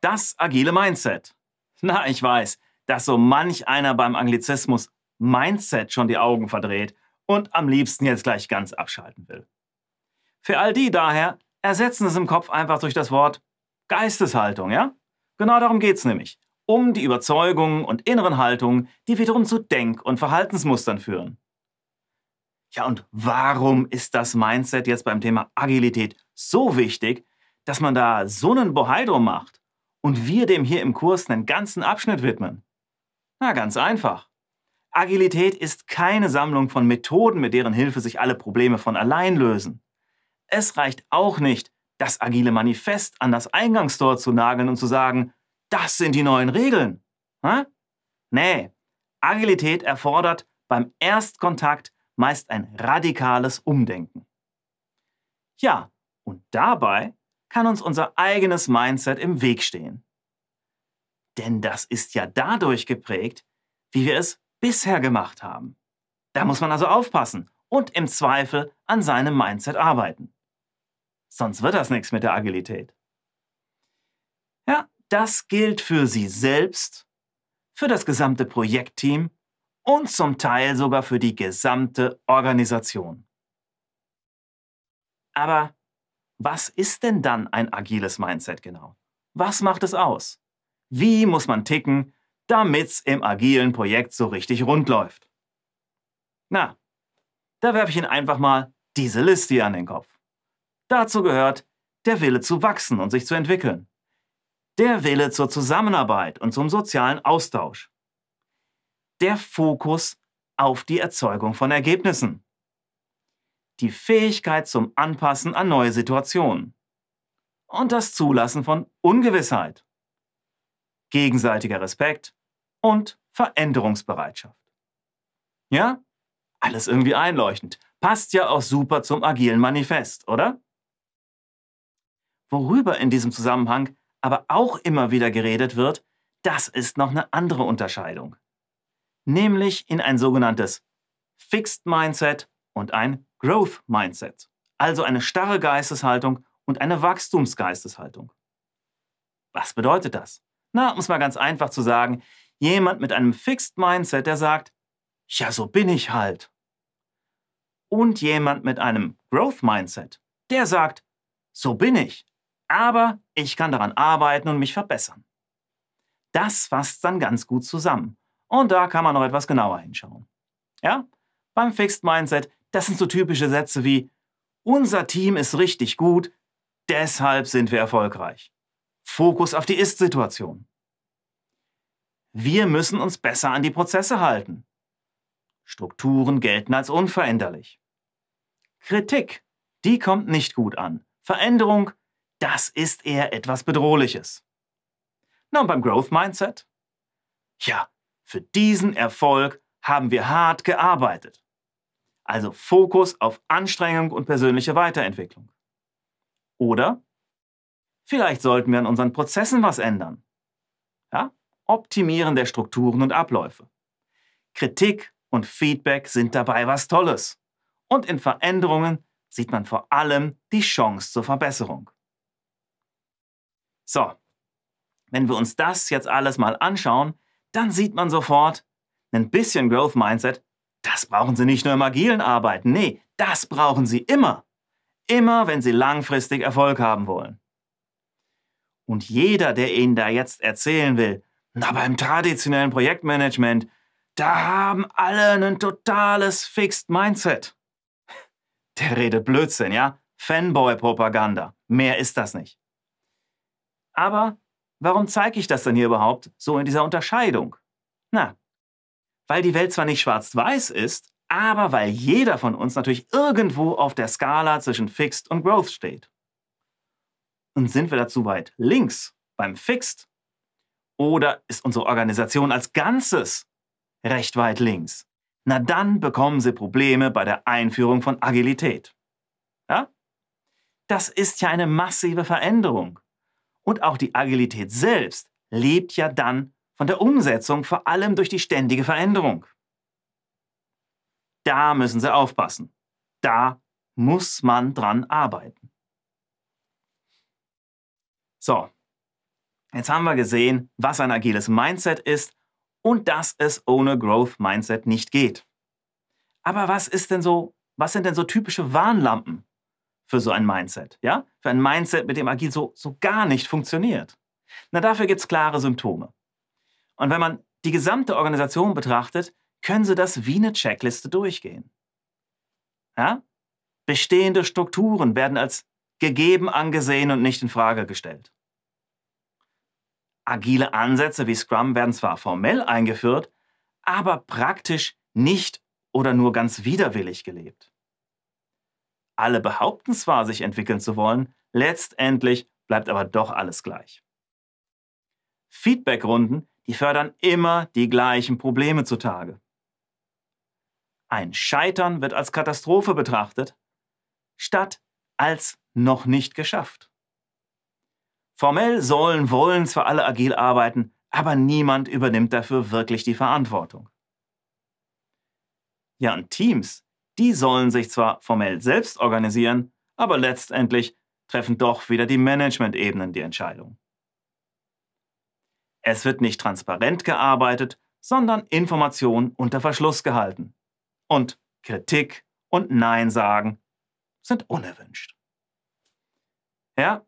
Das agile Mindset. Na, ich weiß, dass so manch einer beim Anglizismus Mindset schon die Augen verdreht und am liebsten jetzt gleich ganz abschalten will. Für all die daher ersetzen es im Kopf einfach durch das Wort Geisteshaltung, ja? Genau darum geht's nämlich. Um die Überzeugungen und inneren Haltungen, die wiederum zu Denk- und Verhaltensmustern führen. Ja, und warum ist das Mindset jetzt beim Thema Agilität so wichtig, dass man da so einen Bohai drum macht und wir dem hier im Kurs einen ganzen Abschnitt widmen? Na, ganz einfach. Agilität ist keine Sammlung von Methoden, mit deren Hilfe sich alle Probleme von allein lösen. Es reicht auch nicht, das agile Manifest an das Eingangstor zu nageln und zu sagen, das sind die neuen Regeln. Hä? Nee, Agilität erfordert beim Erstkontakt meist ein radikales Umdenken. Ja, und dabei kann uns unser eigenes Mindset im Weg stehen. Denn das ist ja dadurch geprägt, wie wir es bisher gemacht haben. Da muss man also aufpassen und im Zweifel an seinem Mindset arbeiten. Sonst wird das nichts mit der Agilität. Ja, das gilt für Sie selbst, für das gesamte Projektteam und zum Teil sogar für die gesamte Organisation. Aber was ist denn dann ein agiles Mindset genau? Was macht es aus? Wie muss man ticken, damit's im agilen Projekt so richtig rund läuft? Na, da werfe ich Ihnen einfach mal diese Liste hier an den Kopf. Dazu gehört der Wille zu wachsen und sich zu entwickeln. Der Wille zur Zusammenarbeit und zum sozialen Austausch. Der Fokus auf die Erzeugung von Ergebnissen. Die Fähigkeit zum Anpassen an neue Situationen. Und das Zulassen von Ungewissheit. Gegenseitiger Respekt und Veränderungsbereitschaft. Ja? Alles irgendwie einleuchtend. Passt ja auch super zum agilen Manifest, oder? Worüber in diesem Zusammenhang aber auch immer wieder geredet wird, das ist noch eine andere Unterscheidung. Nämlich in ein sogenanntes Fixed Mindset und ein Growth Mindset. Also eine starre Geisteshaltung und eine Wachstumsgeisteshaltung. Was bedeutet das? Na, um es mal ganz einfach zu sagen, jemand mit einem Fixed Mindset, der sagt, ja, so bin ich halt. Und jemand mit einem Growth Mindset, der sagt, so bin ich aber ich kann daran arbeiten und mich verbessern. Das fasst dann ganz gut zusammen. Und da kann man noch etwas genauer hinschauen. Ja? Beim Fixed Mindset, das sind so typische Sätze wie unser Team ist richtig gut, deshalb sind wir erfolgreich. Fokus auf die Ist-Situation. Wir müssen uns besser an die Prozesse halten. Strukturen gelten als unveränderlich. Kritik, die kommt nicht gut an. Veränderung das ist eher etwas Bedrohliches. Na und beim Growth Mindset? Ja, für diesen Erfolg haben wir hart gearbeitet. Also Fokus auf Anstrengung und persönliche Weiterentwicklung. Oder vielleicht sollten wir an unseren Prozessen was ändern. Ja? Optimieren der Strukturen und Abläufe. Kritik und Feedback sind dabei was Tolles. Und in Veränderungen sieht man vor allem die Chance zur Verbesserung. So, wenn wir uns das jetzt alles mal anschauen, dann sieht man sofort, ein bisschen Growth Mindset, das brauchen Sie nicht nur im agilen Arbeiten, nee, das brauchen Sie immer. Immer, wenn Sie langfristig Erfolg haben wollen. Und jeder, der Ihnen da jetzt erzählen will, na beim traditionellen Projektmanagement, da haben alle ein totales Fixed Mindset. Der redet Blödsinn, ja? Fanboy-Propaganda. Mehr ist das nicht. Aber warum zeige ich das denn hier überhaupt so in dieser Unterscheidung? Na, weil die Welt zwar nicht schwarz-weiß ist, aber weil jeder von uns natürlich irgendwo auf der Skala zwischen Fixed und Growth steht. Und sind wir dazu weit links beim Fixed? Oder ist unsere Organisation als Ganzes recht weit links? Na dann bekommen Sie Probleme bei der Einführung von Agilität. Ja? Das ist ja eine massive Veränderung. Und auch die Agilität selbst lebt ja dann von der Umsetzung, vor allem durch die ständige Veränderung. Da müssen Sie aufpassen. Da muss man dran arbeiten. So, Jetzt haben wir gesehen, was ein agiles Mindset ist und dass es ohne Growth Mindset nicht geht. Aber was ist denn so, was sind denn so typische Warnlampen für so ein Mindset? Ja? Für ein Mindset, mit dem agil so, so gar nicht funktioniert. Na, dafür gibt es klare Symptome. Und wenn man die gesamte Organisation betrachtet, können Sie das wie eine Checkliste durchgehen. Ja? Bestehende Strukturen werden als gegeben angesehen und nicht in Frage gestellt. Agile Ansätze wie Scrum werden zwar formell eingeführt, aber praktisch nicht oder nur ganz widerwillig gelebt. Alle behaupten zwar, sich entwickeln zu wollen, letztendlich bleibt aber doch alles gleich. Feedbackrunden, die fördern immer die gleichen Probleme zutage. Ein Scheitern wird als Katastrophe betrachtet, statt als noch nicht geschafft. Formell sollen, wollen zwar alle agil arbeiten, aber niemand übernimmt dafür wirklich die Verantwortung. Ja, und Teams, die sollen sich zwar formell selbst organisieren, aber letztendlich treffen doch wieder die Management-Ebenen die Entscheidung. Es wird nicht transparent gearbeitet, sondern Information unter Verschluss gehalten. Und Kritik und Nein sagen sind unerwünscht. Ja,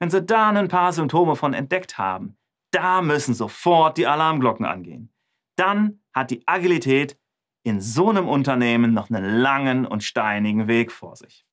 wenn Sie da ein paar Symptome von entdeckt haben, da müssen sofort die Alarmglocken angehen. Dann hat die Agilität in so einem Unternehmen noch einen langen und steinigen Weg vor sich.